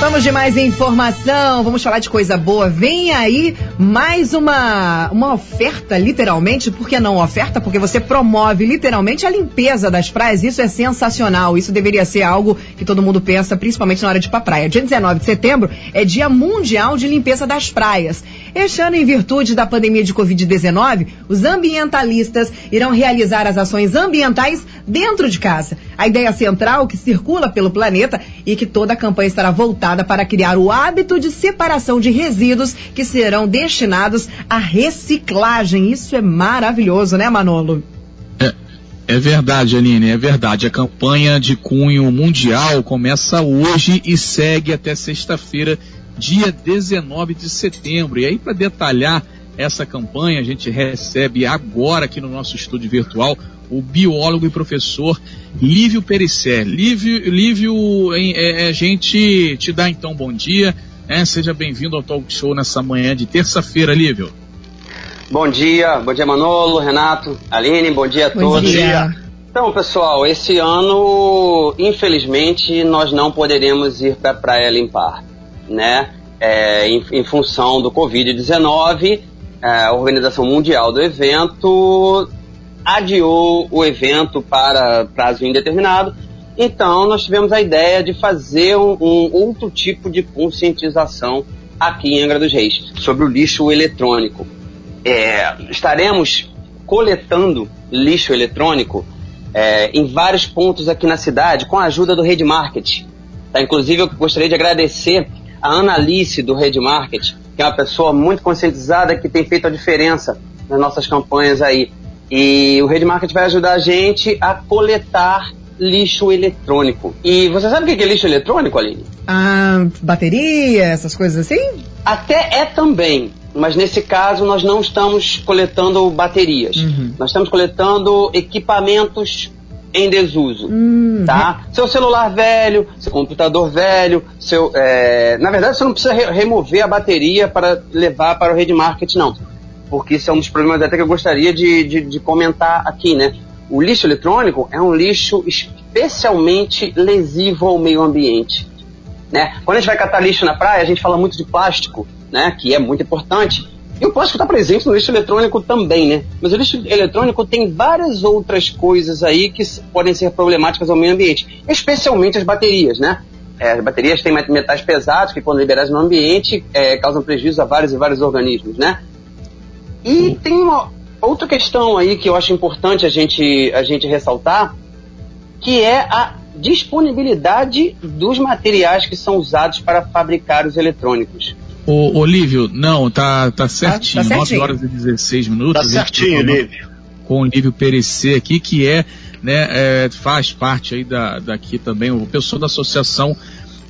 Vamos de mais informação, vamos falar de coisa boa. Vem aí mais uma, uma oferta, literalmente. Por que não oferta? Porque você promove literalmente a limpeza das praias. Isso é sensacional. Isso deveria ser algo que todo mundo pensa, principalmente na hora de ir pra praia. Dia 19 de setembro é Dia Mundial de Limpeza das Praias. Este ano, em virtude da pandemia de Covid-19, os ambientalistas irão realizar as ações ambientais dentro de casa. A ideia central que circula pelo planeta e que toda a campanha estará voltada para criar o hábito de separação de resíduos que serão à reciclagem. Isso é maravilhoso, né, Manolo? É, é verdade, Aline, é verdade. A campanha de cunho mundial começa hoje e segue até sexta-feira, dia 19 de setembro. E aí, para detalhar essa campanha, a gente recebe agora aqui no nosso estúdio virtual o biólogo e professor Lívio Perissé. Lívio, Lívio é, é, a gente te dá então bom dia. É, seja bem-vindo ao Talk Show nessa manhã de terça-feira, Lívio. Bom dia, bom dia Manolo, Renato, Aline, bom dia a bom todos. Dia. Então, pessoal, esse ano, infelizmente, nós não poderemos ir para a praia limpar, né? É, em, em, função do Covid-19, é, a Organização Mundial do evento adiou o evento para prazo indeterminado. Então, nós tivemos a ideia de fazer um, um outro tipo de conscientização aqui em Angra dos Reis sobre o lixo eletrônico. É, estaremos coletando lixo eletrônico é, em vários pontos aqui na cidade com a ajuda do Rede Market. Tá? Inclusive, eu gostaria de agradecer a Ana Alice do Rede Market, que é uma pessoa muito conscientizada que tem feito a diferença nas nossas campanhas aí. E o Rede Market vai ajudar a gente a coletar lixo eletrônico. E você sabe o que é lixo eletrônico, Aline? Ah, bateria, essas coisas assim? Até é também. Mas nesse caso nós não estamos coletando baterias. Uhum. Nós estamos coletando equipamentos em desuso, uhum. tá? Seu celular velho, seu computador velho, seu, é... na verdade você não precisa re remover a bateria para levar para o Rede Market, não porque isso é um dos problemas até que eu gostaria de, de, de comentar aqui, né? O lixo eletrônico é um lixo especialmente lesivo ao meio ambiente. Né? Quando a gente vai catar lixo na praia, a gente fala muito de plástico, né? que é muito importante. E o plástico está presente no lixo eletrônico também, né? Mas o lixo eletrônico tem várias outras coisas aí que podem ser problemáticas ao meio ambiente, especialmente as baterias, né? É, as baterias têm metais pesados que, quando liberados no ambiente, é, causam prejuízo a vários e vários organismos, né? E tem uma outra questão aí que eu acho importante a gente, a gente ressaltar, que é a disponibilidade dos materiais que são usados para fabricar os eletrônicos. Ô, Olívio, não, tá, tá certinho, tá, tá certinho. 9 horas e 16 minutos. Tá certinho, Olívio. Com o Olívio Perecer aqui, que é, né, é, faz parte aí da, daqui também, o pessoal da Associação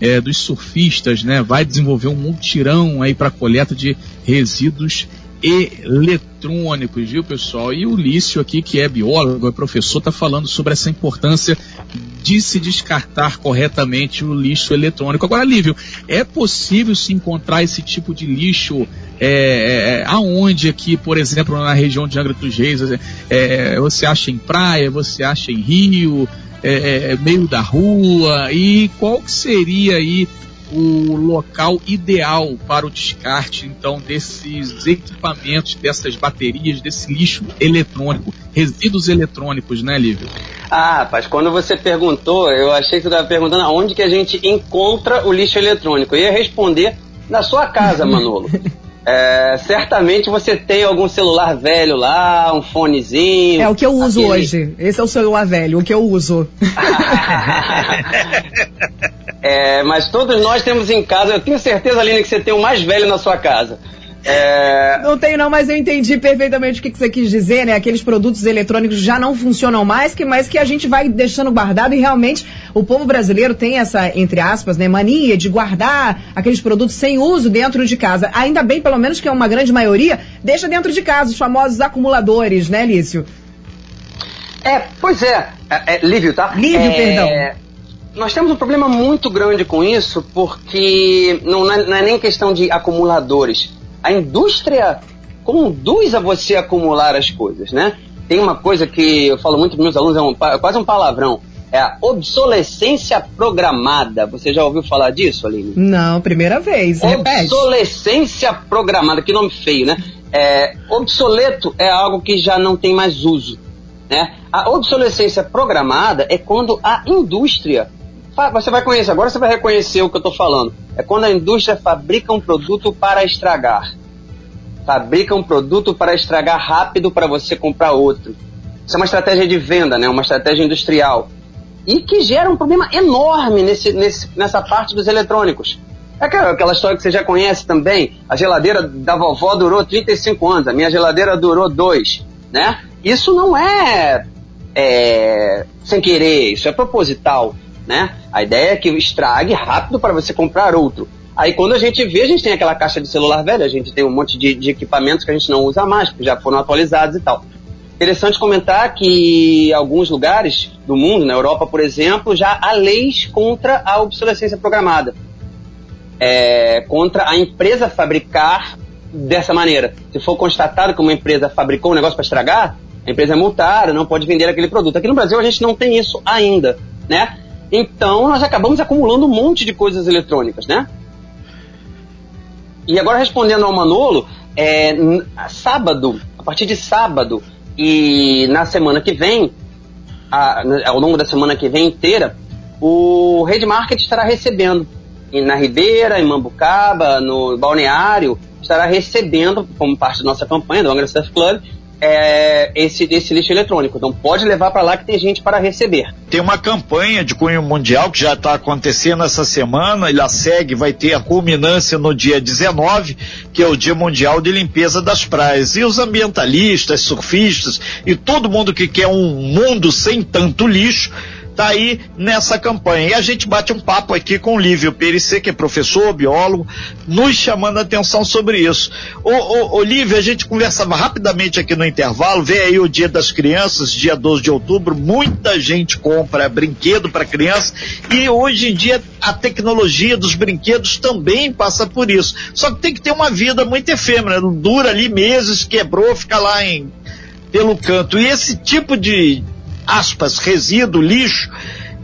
é, dos Surfistas, né, vai desenvolver um multirão aí para coleta de resíduos eletrônicos, viu, pessoal? E o Lício aqui, que é biólogo, é professor, está falando sobre essa importância de se descartar corretamente o lixo eletrônico. Agora, Lívio, é possível se encontrar esse tipo de lixo é, é, aonde aqui, por exemplo, na região de Angra dos Reis, é, você acha em praia, você acha em rio, é, é meio da rua, e qual que seria aí o local ideal para o descarte, então, desses equipamentos, dessas baterias, desse lixo eletrônico, resíduos eletrônicos, né, Lívio? Ah, rapaz, quando você perguntou, eu achei que você estava perguntando aonde que a gente encontra o lixo eletrônico. Eu ia responder na sua casa, Manolo. É, certamente você tem algum celular velho lá, um fonezinho. É o que eu uso aquele... hoje. Esse é o celular velho, o que eu uso. É, mas todos nós temos em casa, eu tenho certeza, Aline, que você tem o mais velho na sua casa. É... Não tenho não, mas eu entendi perfeitamente o que, que, você quis dizer, né? Aqueles produtos eletrônicos já não funcionam mais, que, mas que a gente vai deixando guardado e realmente o povo brasileiro tem essa, entre aspas, né, mania de guardar aqueles produtos sem uso dentro de casa. Ainda bem, pelo menos, que é uma grande maioria, deixa dentro de casa, os famosos acumuladores, né, Lício? É, pois é. é, é Lívio, tá? Lívio, é... perdão nós temos um problema muito grande com isso, porque não é, não é nem questão de acumuladores. A indústria conduz a você acumular as coisas, né? Tem uma coisa que eu falo muito para meus alunos, é um, quase um palavrão. é a obsolescência programada. Você já ouviu falar disso, Aline? Não, primeira vez. Repete. Obsolescência programada, que nome feio, né? É, obsoleto é algo que já não tem mais uso. Né? A obsolescência programada é quando a indústria. Você vai conhecer, agora você vai reconhecer o que eu estou falando. É quando a indústria fabrica um produto para estragar. Fabrica um produto para estragar rápido para você comprar outro. Isso é uma estratégia de venda, né? uma estratégia industrial e que gera um problema enorme nesse, nesse, nessa parte dos eletrônicos. É aquela, aquela história que você já conhece também, a geladeira da vovó durou 35 anos, a minha geladeira durou 2, né? Isso não é, é sem querer, isso é proposital, né? A ideia é que estrague rápido para você comprar outro. Aí quando a gente vê, a gente tem aquela caixa de celular velha, a gente tem um monte de, de equipamentos que a gente não usa mais, que já foram atualizados e tal. Interessante comentar que alguns lugares do mundo, na Europa, por exemplo, já há leis contra a obsolescência programada. É, contra a empresa fabricar dessa maneira. Se for constatado que uma empresa fabricou um negócio para estragar, a empresa é multada, não pode vender aquele produto. Aqui no Brasil a gente não tem isso ainda, né? Então nós acabamos acumulando um monte de coisas eletrônicas, né? E agora respondendo ao Manolo, é, sábado, a partir de sábado, e na semana que vem, a, ao longo da semana que vem inteira, o Rede Market estará recebendo na Ribeira, em Mambucaba, no Balneário, estará recebendo, como parte da nossa campanha do Angra Surf Club, é, esse, esse lixo eletrônico. Então pode levar para lá que tem gente para receber. Tem uma campanha de cunho mundial que já está acontecendo essa semana, ela segue, vai ter a culminância no dia 19, que é o Dia Mundial de Limpeza das Praias. E os ambientalistas, surfistas e todo mundo que quer um mundo sem tanto lixo está aí nessa campanha. E a gente bate um papo aqui com o Lívio Perissé, que é professor, biólogo, nos chamando a atenção sobre isso. Ô, ô, Lívio, a gente conversava rapidamente aqui no intervalo, vem aí o Dia das Crianças, dia 12 de outubro, muita gente compra brinquedo para criança e hoje em dia a tecnologia dos brinquedos também passa por isso. Só que tem que ter uma vida muito efêmera, dura ali meses, quebrou, fica lá em pelo canto. E esse tipo de, aspas, resíduo, lixo,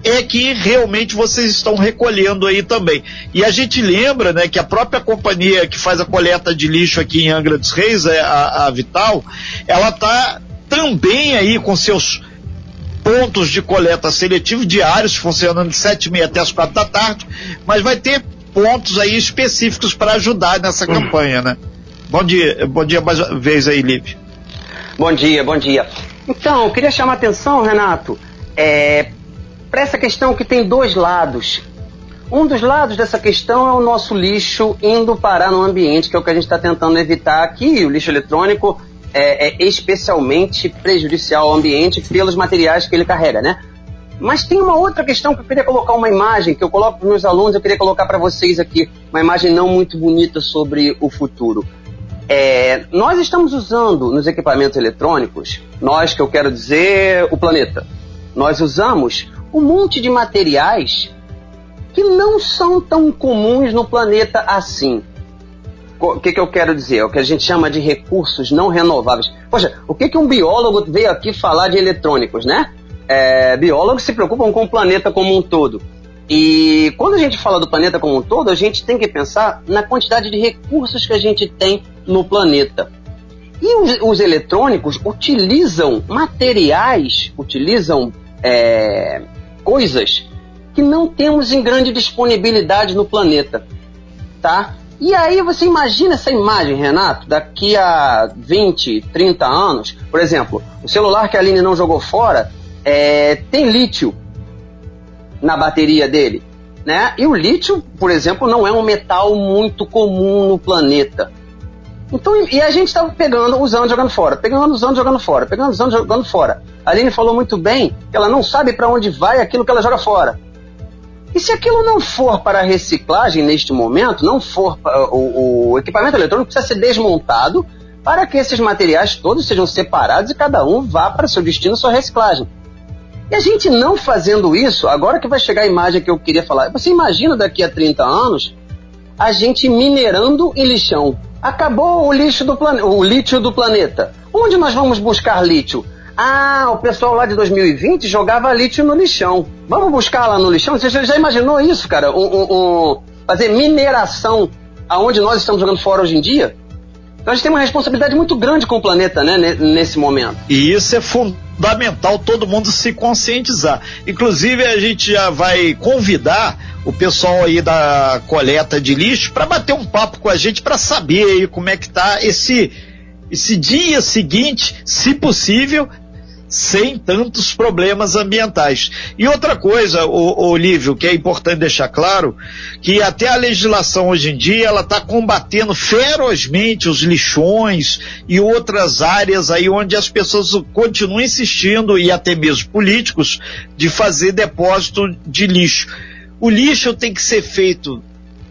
é que realmente vocês estão recolhendo aí também. E a gente lembra, né, que a própria companhia que faz a coleta de lixo aqui em Angra dos Reis, é a, a Vital, ela está também aí com seus pontos de coleta seletivo diários, funcionando de sete e meia até as quatro da tarde, mas vai ter pontos aí específicos para ajudar nessa campanha, né? Bom dia, bom dia mais uma vez aí, Lipe. Bom dia, bom dia. Então, eu queria chamar a atenção, Renato, é, para essa questão que tem dois lados. Um dos lados dessa questão é o nosso lixo indo parar no ambiente, que é o que a gente está tentando evitar aqui. O lixo eletrônico é, é, especialmente prejudicial ao ambiente pelos materiais que ele carrega, né? Mas tem uma outra questão que eu queria colocar uma imagem, que eu coloco para meus alunos, eu queria colocar para vocês aqui, uma imagem não muito bonita sobre o futuro. É, nós estamos usando nos equipamentos eletrônicos, nós que eu quero dizer o planeta, nós usamos um monte de materiais que não são tão comuns no planeta assim. O que, que eu quero dizer? É o que a gente chama de recursos não renováveis. Poxa, o que, que um biólogo veio aqui falar de eletrônicos, né? É, biólogos se preocupam com o planeta como um todo. E quando a gente fala do planeta como um todo, a gente tem que pensar na quantidade de recursos que a gente tem no planeta. E os, os eletrônicos utilizam materiais, utilizam é, coisas que não temos em grande disponibilidade no planeta, tá? E aí você imagina essa imagem, Renato, daqui a 20, 30 anos, por exemplo, o celular que a Aline não jogou fora é, tem lítio na bateria dele. Né? E o lítio, por exemplo, não é um metal muito comum no planeta. Então, e a gente está pegando, usando, jogando fora, pegando, usando, jogando fora, pegando, usando, jogando fora. A Aline falou muito bem que ela não sabe para onde vai aquilo que ela joga fora. E se aquilo não for para reciclagem neste momento, não for o, o equipamento eletrônico precisa ser desmontado para que esses materiais todos sejam separados e cada um vá para seu destino, sua reciclagem. E a gente não fazendo isso, agora que vai chegar a imagem que eu queria falar, você imagina daqui a 30 anos a gente minerando em lixão. Acabou o lixo do planeta, o lítio do planeta. Onde nós vamos buscar lítio? Ah, o pessoal lá de 2020 jogava lítio no lixão. Vamos buscar lá no lixão? Você já imaginou isso, cara? Um, um, um, fazer mineração aonde nós estamos jogando fora hoje em dia? Então a gente tem uma responsabilidade muito grande com o planeta, né, nesse momento. E isso é fundamental todo mundo se conscientizar. Inclusive a gente já vai convidar o pessoal aí da coleta de lixo para bater um papo com a gente para saber aí como é que tá esse esse dia seguinte, se possível, sem tantos problemas ambientais. E outra coisa, o, o Lívio, que é importante deixar claro, que até a legislação hoje em dia ela está combatendo ferozmente os lixões e outras áreas aí onde as pessoas continuam insistindo e até mesmo políticos de fazer depósito de lixo. O lixo tem que ser feito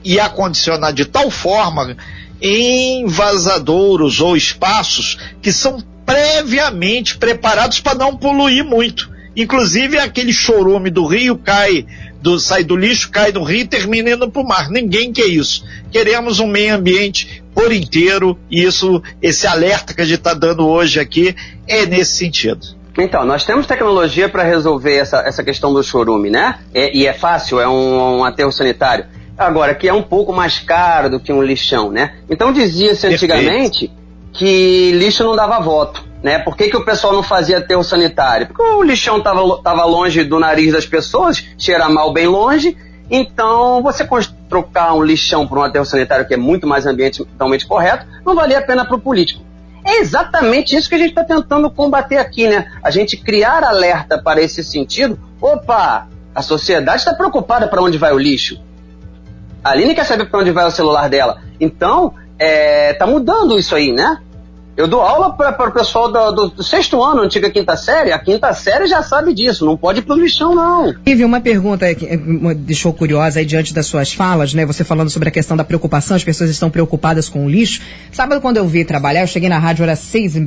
e acondicionado de tal forma em vazadouros ou espaços que são previamente preparados para não poluir muito. Inclusive aquele chorume do rio cai, do, sai do lixo, cai do rio e termina indo para o mar. Ninguém quer isso. Queremos um meio ambiente por inteiro e isso, esse alerta que a gente está dando hoje aqui é nesse sentido. Então, nós temos tecnologia para resolver essa, essa questão do chorume, né? É, e é fácil, é um, um aterro sanitário. Agora, que é um pouco mais caro do que um lixão, né? Então dizia-se antigamente que lixo não dava voto. Né? Por que, que o pessoal não fazia aterro sanitário? Porque o lixão estava tava longe do nariz das pessoas, cheira mal bem longe, então você trocar um lixão por um aterro sanitário que é muito mais ambientalmente correto, não valia a pena para o político. É exatamente isso que a gente está tentando combater aqui, né? A gente criar alerta para esse sentido. Opa, a sociedade está preocupada para onde vai o lixo. A Aline quer saber para onde vai o celular dela. Então, é, tá mudando isso aí, né? Eu dou aula para o pessoal do, do, do, sexto ano, antiga quinta série. A quinta série já sabe disso, não pode ir pro lixão, não. Tive uma pergunta que me deixou curiosa aí diante das suas falas, né? Você falando sobre a questão da preocupação, as pessoas estão preocupadas com o lixo. Sábado, quando eu vi trabalhar, eu cheguei na rádio, era seis,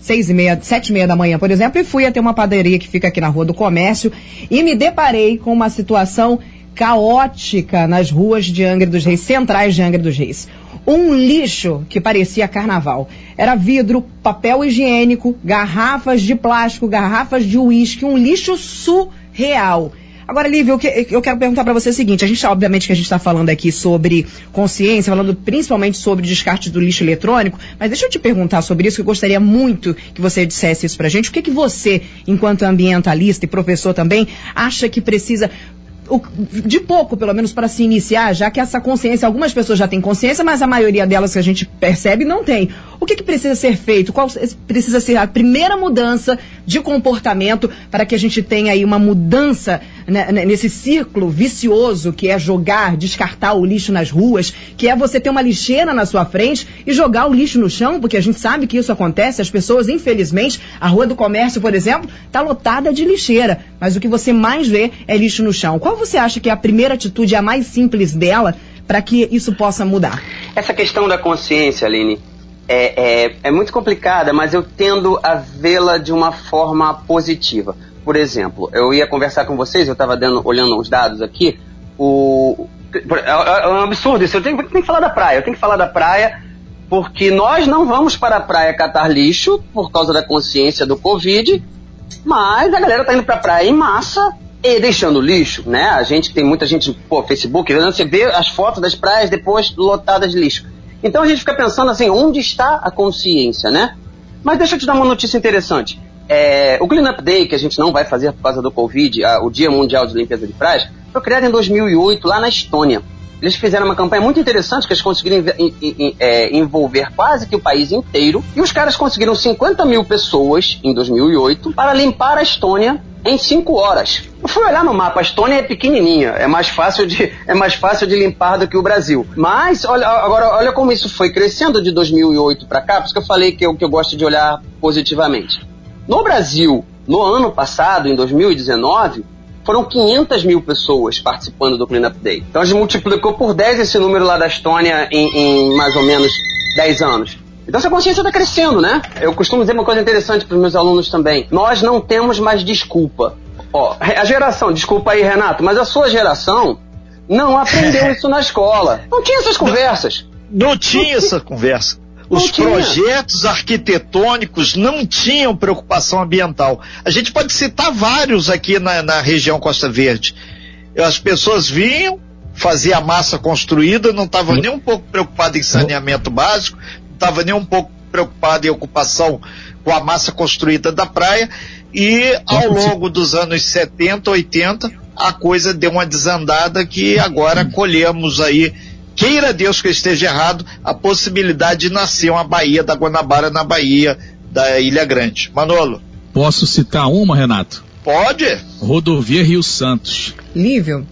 seis e meia, sete e meia da manhã, por exemplo, e fui até uma padaria que fica aqui na Rua do Comércio e me deparei com uma situação caótica nas ruas de Angra dos Reis, centrais de Angra dos Reis um lixo que parecia carnaval. Era vidro, papel higiênico, garrafas de plástico, garrafas de uísque, um lixo surreal. Agora, Lívia, eu quero perguntar para você o seguinte: a gente, obviamente, que a gente está falando aqui sobre consciência, falando principalmente sobre descarte do lixo eletrônico, mas deixa eu te perguntar sobre isso, que eu gostaria muito que você dissesse isso para a gente. O que, que você, enquanto ambientalista e professor também, acha que precisa de pouco, pelo menos, para se iniciar, já que essa consciência, algumas pessoas já têm consciência, mas a maioria delas que a gente percebe não tem. O que, que precisa ser feito? Qual precisa ser a primeira mudança de comportamento para que a gente tenha aí uma mudança né, né, nesse ciclo vicioso que é jogar, descartar o lixo nas ruas, que é você ter uma lixeira na sua frente e jogar o lixo no chão, porque a gente sabe que isso acontece, as pessoas, infelizmente, a Rua do Comércio, por exemplo, está lotada de lixeira, mas o que você mais vê é lixo no chão. Qual você acha que é a primeira atitude, a mais simples dela, para que isso possa mudar? Essa questão da consciência, Aline, é, é, é muito complicada, mas eu tendo a vê-la de uma forma positiva. Por exemplo, eu ia conversar com vocês, eu estava olhando uns dados aqui, o, é, é, é um absurdo isso, eu tenho, tenho, que falar da praia, eu tenho que falar da praia porque nós não vamos para a praia catar lixo por causa da consciência do Covid, mas a galera tá indo para a praia em massa e deixando lixo, né? A gente tem muita gente, pô, Facebook, você vê as fotos das praias depois lotadas de lixo. Então a gente fica pensando assim, onde está a consciência, né? Mas deixa eu te dar uma notícia interessante. É, o Clean Up Day, que a gente não vai fazer por causa do Covid, a, o Dia Mundial de Limpeza de Praias, foi criado em 2008 lá na Estônia. Eles fizeram uma campanha muito interessante que eles conseguiram é, envolver quase que o país inteiro. E os caras conseguiram 50 mil pessoas em 2008 para limpar a Estônia em 5 horas. Eu fui olhar no mapa, a Estônia é pequenininha, é mais fácil de, é mais fácil de limpar do que o Brasil. Mas, olha, agora, olha como isso foi crescendo de 2008 para cá, por isso que eu falei que eu, que eu gosto de olhar positivamente. No Brasil, no ano passado, em 2019, foram 500 mil pessoas participando do Cleanup Day. Então a gente multiplicou por 10 esse número lá da Estônia em, em mais ou menos 10 anos. Então essa consciência está crescendo, né? Eu costumo dizer uma coisa interessante para os meus alunos também. Nós não temos mais desculpa. Ó, a geração, desculpa aí, Renato, mas a sua geração não aprendeu isso na escola. Não tinha essas conversas. Não, não tinha essa conversa. Os projetos arquitetônicos não tinham preocupação ambiental. A gente pode citar vários aqui na, na região Costa Verde. As pessoas vinham, faziam a massa construída, não estavam nem um pouco preocupadas em saneamento básico, não estavam nem um pouco preocupadas em ocupação com a massa construída da praia, e ao longo dos anos 70, 80, a coisa deu uma desandada que agora colhemos aí queira Deus que eu esteja errado, a possibilidade de nascer uma Baía da Guanabara na Bahia da Ilha Grande. Manolo. Posso citar uma, Renato? Pode. Rodovia Rio Santos. Nível.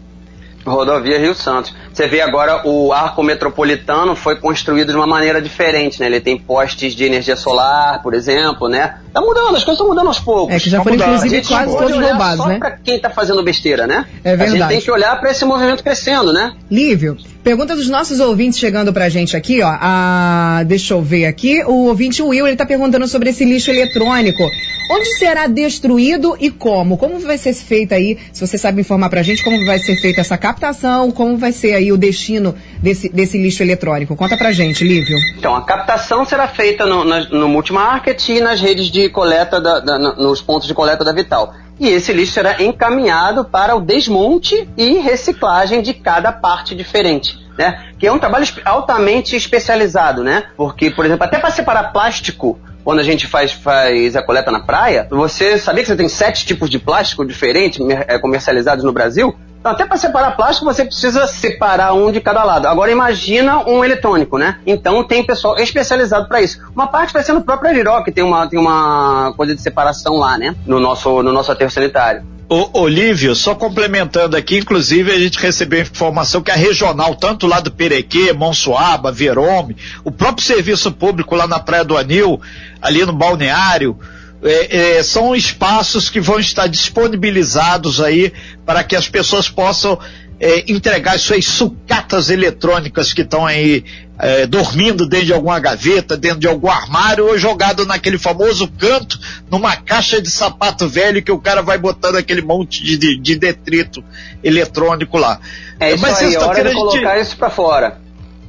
Rodovia Rio Santos. Você vê agora o arco metropolitano foi construído de uma maneira diferente, né? Ele tem postes de energia solar, por exemplo, né? Tá mudando, as coisas estão mudando aos poucos. É que já tá foram inclusive quase todos roubados, só né? Pra quem tá fazendo besteira, né? É verdade. A gente tem que olhar para esse movimento crescendo, né? Lívio, Pergunta dos nossos ouvintes chegando pra gente aqui, ó. Ah, deixa eu ver aqui. O ouvinte Will, ele tá perguntando sobre esse lixo eletrônico. Onde será destruído e como? Como vai ser feita aí, se você sabe informar pra gente, como vai ser feita essa captação, como vai ser aí o destino desse, desse lixo eletrônico? Conta pra gente, Lívio. Então, a captação será feita no, no, no multimarket e nas redes de coleta, da, da, nos pontos de coleta da Vital e esse lixo será encaminhado para o desmonte e reciclagem de cada parte diferente. Né? Que é um trabalho altamente especializado, né? Porque, por exemplo, até para separar plástico, quando a gente faz, faz a coleta na praia, você sabia que você tem sete tipos de plástico diferentes é, comercializados no Brasil? Até para separar plástico, você precisa separar um de cada lado. Agora, imagina um eletrônico, né? Então, tem pessoal especializado para isso. Uma parte vai ser no próprio Ariró, que tem uma, tem uma coisa de separação lá, né? No nosso, no nosso aterro sanitário. O Olívio, só complementando aqui, inclusive a gente recebeu informação que a regional, tanto lá do Perequê, Monsuaba, Verome, o próprio serviço público lá na Praia do Anil, ali no balneário, é, é, são espaços que vão estar disponibilizados aí para que as pessoas possam é, entregar suas sucatas eletrônicas que estão aí é, dormindo dentro de alguma gaveta, dentro de algum armário ou jogado naquele famoso canto, numa caixa de sapato velho que o cara vai botando aquele monte de, de, de detrito eletrônico lá. É isso Mas aí, é hora de colocar gente... isso para fora.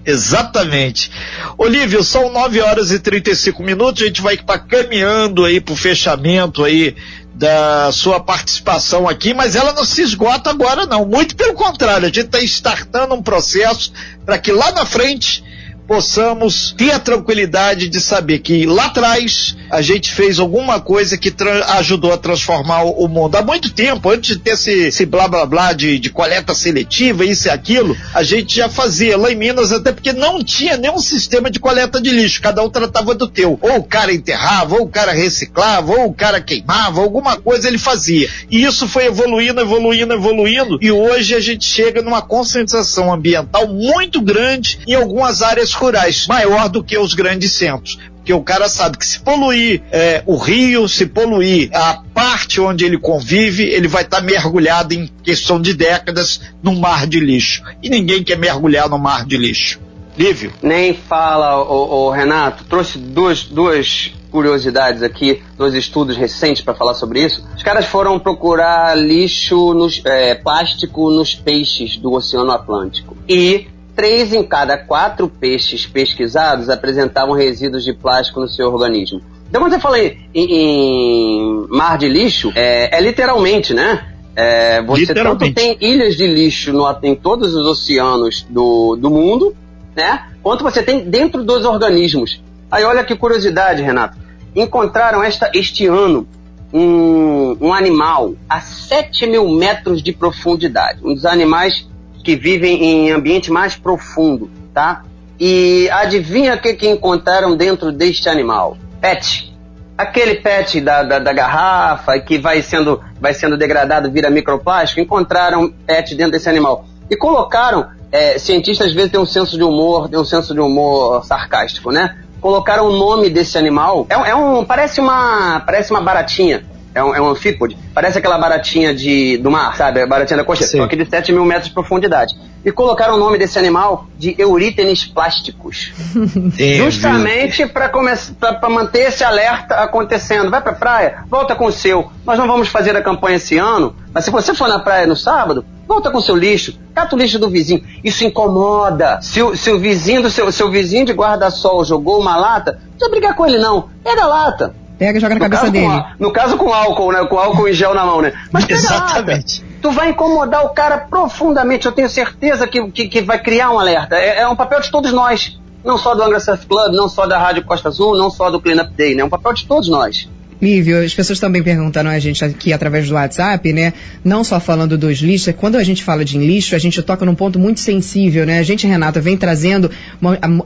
Exatamente. Olívio, são 9 horas e 35 minutos, a gente vai estar caminhando aí para o fechamento aí da sua participação aqui, mas ela não se esgota agora não, muito pelo contrário, a gente está startando um processo para que lá na frente possamos ter a tranquilidade de saber que lá atrás a gente fez alguma coisa que ajudou a transformar o, mundo. Há muito tempo, antes de ter esse, esse blá blá blá de, de, coleta seletiva, isso e aquilo, a gente já fazia lá em Minas, até porque não tinha nenhum sistema de coleta de lixo, cada um tratava do teu. Ou o cara enterrava, ou o cara reciclava, ou o cara queimava, alguma coisa ele fazia. E isso foi evoluindo, evoluindo, evoluindo, e hoje a gente chega numa conscientização ambiental muito grande em algumas áreas rurais, maior do que os grandes centros. Porque o cara sabe que se poluir é, o rio, se poluir a parte onde ele convive, ele vai estar tá mergulhado em questão de décadas num mar de lixo. E ninguém quer mergulhar no mar de lixo. Lívio? Nem fala, o, Renato. Trouxe duas, duas curiosidades aqui, dois estudos recentes para falar sobre isso. Os caras foram procurar lixo, nos, é, plástico nos peixes do Oceano Atlântico. E três em cada quatro peixes pesquisados apresentavam resíduos de plástico no seu organismo. Então, quando você fala em, em mar de lixo, é, é literalmente, né? É, você tanto tem ilhas de lixo no, em todos os oceanos do, do mundo, né? Quanto você tem dentro dos organismos. Aí olha que curiosidade, Renato. Encontraram esta, este ano um, um animal a 7 mil metros de profundidade. Um dos animais que vivem em ambiente mais profundo, tá? E adivinha o que, que encontraram dentro deste animal? Pet. Aquele pet da, da, da, garrafa que vai sendo, vai sendo degradado, vira microplástico, encontraram pet dentro desse animal. E colocaram, é, cientistas às vezes têm um senso de humor, tem um senso de humor sarcástico, né? Colocaram o nome desse animal, é, é um, parece uma, parece uma baratinha, é um, é um anfípode, parece aquela baratinha de, do mar, sabe? A baratinha da costa, só que de 7 mil metros de profundidade. E colocaram o nome desse animal de eurítenes plásticos. justamente para manter esse alerta acontecendo. Vai pra praia, volta com o seu. Nós não vamos fazer a campanha esse ano, mas se você for na praia no sábado, volta com o seu lixo, cata o lixo do vizinho. Isso incomoda. Se o, se o vizinho do seu, seu vizinho de guarda-sol jogou uma lata, não precisa brigar com ele não. Pega a lata Pega e joga na no cabeça dele. A, no caso com álcool, né? Com álcool em gel na mão, né? Mas Exatamente. Tu vai incomodar o cara profundamente. Eu tenho certeza que, que, que vai criar um alerta. É, é, um papel de todos nós. Não só do Angra Surf Club, não só da Rádio Costa Azul, não só do Cleanup Day, né? É um papel de todos nós. Lívio, as pessoas também perguntaram a gente aqui através do WhatsApp, né? Não só falando dos lixos, quando a gente fala de lixo, a gente toca num ponto muito sensível, né? A gente, Renata, vem trazendo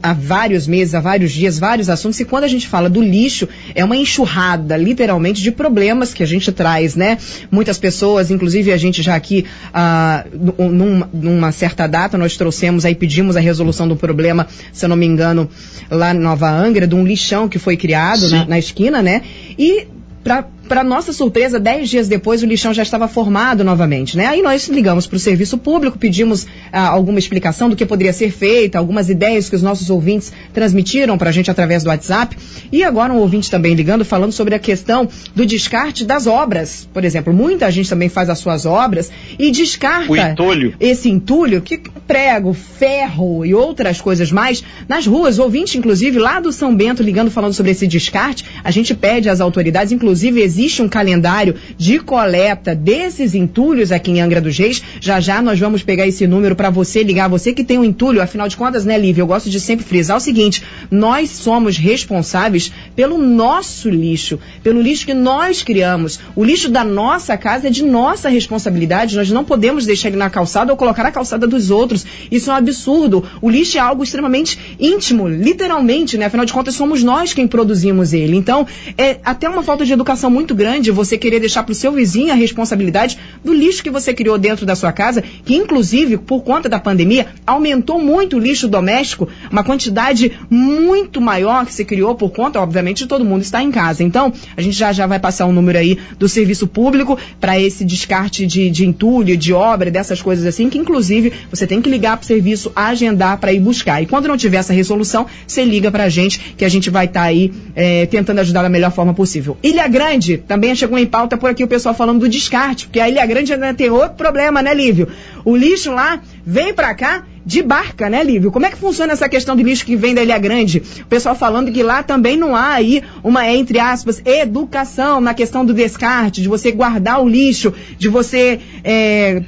há, vários meses, há vários dias, vários assuntos, e quando a gente fala do lixo, é uma enxurrada, literalmente, de problemas que a gente traz, né? Muitas pessoas, inclusive a gente já aqui, ah, numa, numa certa data, nós trouxemos aí, pedimos a resolução do problema, se eu não me engano, lá em Nova Angra, de um lixão que foi criado na, na esquina, né? E para nossa surpresa, dez dias depois o lixão já estava formado novamente, né? Aí nós ligamos para o serviço público, pedimos ah, alguma explicação do que poderia ser feito, algumas ideias que os nossos ouvintes transmitiram para a gente através do WhatsApp. E agora um ouvinte também ligando, falando sobre a questão do descarte das obras. Por exemplo, muita gente também faz as suas obras e descarta entulho. esse entulho, que prego, ferro e outras coisas mais, nas ruas. O ouvinte, inclusive, lá do São Bento, ligando falando sobre esse descarte, a gente pede às autoridades, inclusive existe um calendário de coleta desses entulhos aqui em Angra dos Reis. Já já nós vamos pegar esse número para você ligar, você que tem um entulho, afinal de contas, né, Lívia? Eu gosto de sempre frisar o seguinte: nós somos responsáveis pelo nosso lixo, pelo lixo que nós criamos. O lixo da nossa casa é de nossa responsabilidade. Nós não podemos deixar ele na calçada ou colocar na calçada dos outros. Isso é um absurdo. O lixo é algo extremamente íntimo, literalmente, né? Afinal de contas, somos nós quem produzimos ele. Então, é até uma falta de educação muito grande você querer deixar para o seu vizinho a responsabilidade do lixo que você criou dentro da sua casa, que inclusive, por conta da pandemia, aumentou muito o lixo doméstico, uma quantidade muito maior que se criou por conta, obviamente, de todo mundo estar em casa. Então, a gente já já vai passar um número aí do serviço público para esse descarte de, de entulho, de obra, dessas coisas assim, que inclusive você tem que ligar para o serviço, agendar para ir buscar. E quando não tiver essa resolução, você liga para a gente, que a gente vai estar tá aí é, tentando ajudar da melhor forma possível. Ilha Grande, também chegou em pauta por aqui o pessoal falando do descarte, porque a Ilha Grande ainda tem outro problema, né, Lívio? O lixo lá vem para cá de barca, né, Lívio? Como é que funciona essa questão do lixo que vem da Ilha Grande? O pessoal falando que lá também não há aí uma, entre aspas, educação na questão do descarte, de você guardar o lixo, de você é,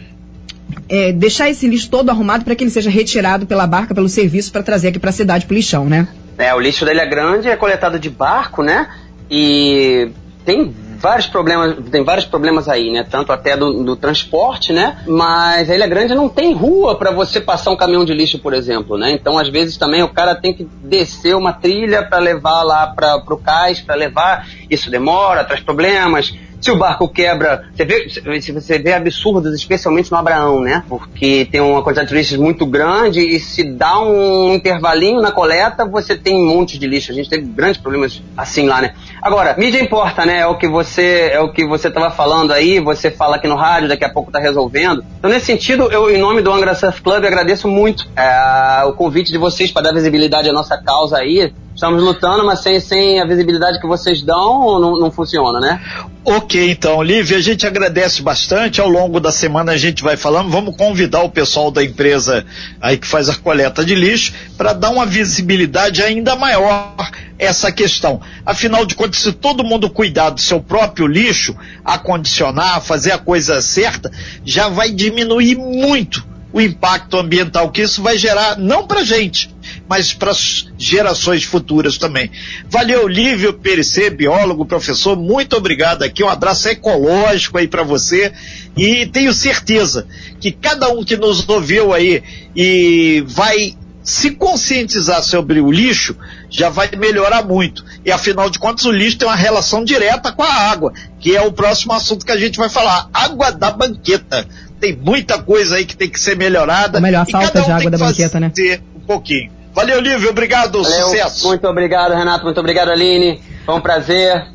é, deixar esse lixo todo arrumado para que ele seja retirado pela barca, pelo serviço, para trazer aqui para a cidade, para lixão, né? É, o lixo da Ilha Grande é coletado de barco, né? E tem vários problemas, tem vários problemas aí, né? Tanto até do, do transporte, né? Mas a Ilha Grande não tem rua para você passar um caminhão de lixo, por exemplo, né? Então, às vezes também o cara tem que descer uma trilha para levar lá para o cais, para levar. Isso demora, traz problemas se o barco quebra, você vê, você vê absurdos, especialmente no Abraão, né? Porque tem uma quantidade de turistas muito grande e se dá um intervalinho na coleta, você tem um monte de lixo. A gente teve grandes problemas assim lá, né? Agora, mídia importa, né? É o que você é o que você estava falando aí, você fala aqui no rádio, daqui a pouco tá resolvendo. Então, nesse sentido, eu, em nome do Angra Surf Club, agradeço muito é, o convite de vocês para dar visibilidade à nossa causa aí. Estamos lutando, mas sem, sem a visibilidade que vocês dão, não, não funciona, né? Ok, então, Lívia, a gente agradece bastante. Ao longo da semana a gente vai falando. Vamos convidar o pessoal da empresa aí que faz a coleta de lixo para dar uma visibilidade ainda maior essa questão. Afinal de contas, se todo mundo cuidar do seu próprio lixo, acondicionar, fazer a coisa certa, já vai diminuir muito o impacto ambiental que isso vai gerar, não para gente, mas para as gerações futuras também. Valeu, Lívio Pericê, biólogo, professor, muito obrigado aqui, um abraço ecológico aí para você e tenho certeza que cada um que nos ouviu aí e vai se conscientizar sobre o lixo, já vai melhorar muito. E afinal de contas, o lixo tem uma relação direta com a água, que é o próximo assunto que a gente vai falar. Água da banqueta tem muita coisa aí que tem que ser melhorada. Ou melhor, falta um de água da banqueta, né? Um pouquinho. Valeu, Lívio, obrigado, Valeu, sucesso. Muito obrigado, Renato, muito obrigado, Aline. Foi um prazer.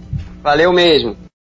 Valeu mesmo.